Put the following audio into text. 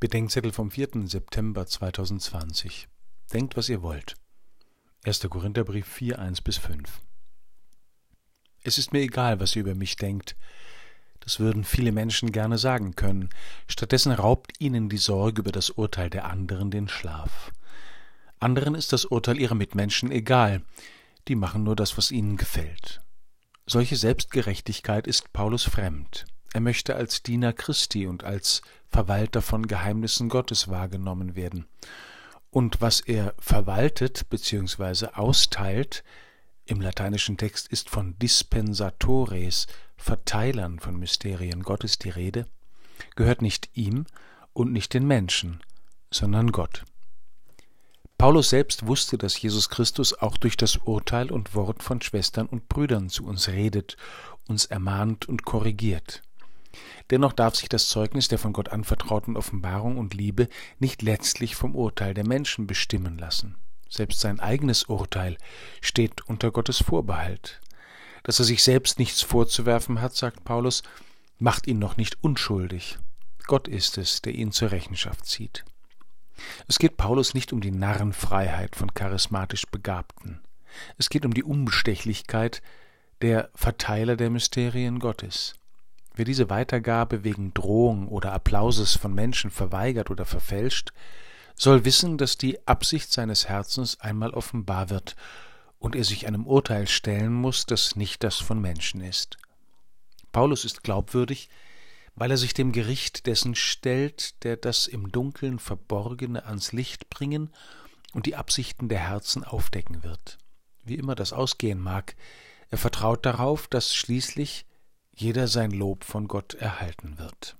Bedenkzettel vom 4. September 2020. Denkt, was ihr wollt. 1. Korintherbrief 4, 1 bis 5. Es ist mir egal, was ihr über mich denkt. Das würden viele Menschen gerne sagen können. Stattdessen raubt ihnen die Sorge über das Urteil der anderen den Schlaf. Anderen ist das Urteil ihrer Mitmenschen egal. Die machen nur das, was ihnen gefällt. Solche Selbstgerechtigkeit ist Paulus fremd. Er möchte als Diener Christi und als Verwalter von Geheimnissen Gottes wahrgenommen werden. Und was er verwaltet bzw. austeilt, im lateinischen Text ist von Dispensatores, Verteilern von Mysterien Gottes die Rede, gehört nicht ihm und nicht den Menschen, sondern Gott. Paulus selbst wusste, dass Jesus Christus auch durch das Urteil und Wort von Schwestern und Brüdern zu uns redet, uns ermahnt und korrigiert. Dennoch darf sich das Zeugnis der von Gott anvertrauten Offenbarung und Liebe nicht letztlich vom Urteil der Menschen bestimmen lassen. Selbst sein eigenes Urteil steht unter Gottes Vorbehalt. Dass er sich selbst nichts vorzuwerfen hat, sagt Paulus, macht ihn noch nicht unschuldig. Gott ist es, der ihn zur Rechenschaft zieht. Es geht Paulus nicht um die Narrenfreiheit von charismatisch Begabten. Es geht um die Unbestechlichkeit der Verteiler der Mysterien Gottes. Wer diese Weitergabe wegen Drohung oder Applauses von Menschen verweigert oder verfälscht, soll wissen, dass die Absicht seines Herzens einmal offenbar wird und er sich einem Urteil stellen muss, das nicht das von Menschen ist. Paulus ist glaubwürdig, weil er sich dem Gericht dessen stellt, der das im Dunkeln Verborgene ans Licht bringen und die Absichten der Herzen aufdecken wird. Wie immer das ausgehen mag, er vertraut darauf, dass schließlich jeder sein Lob von Gott erhalten wird.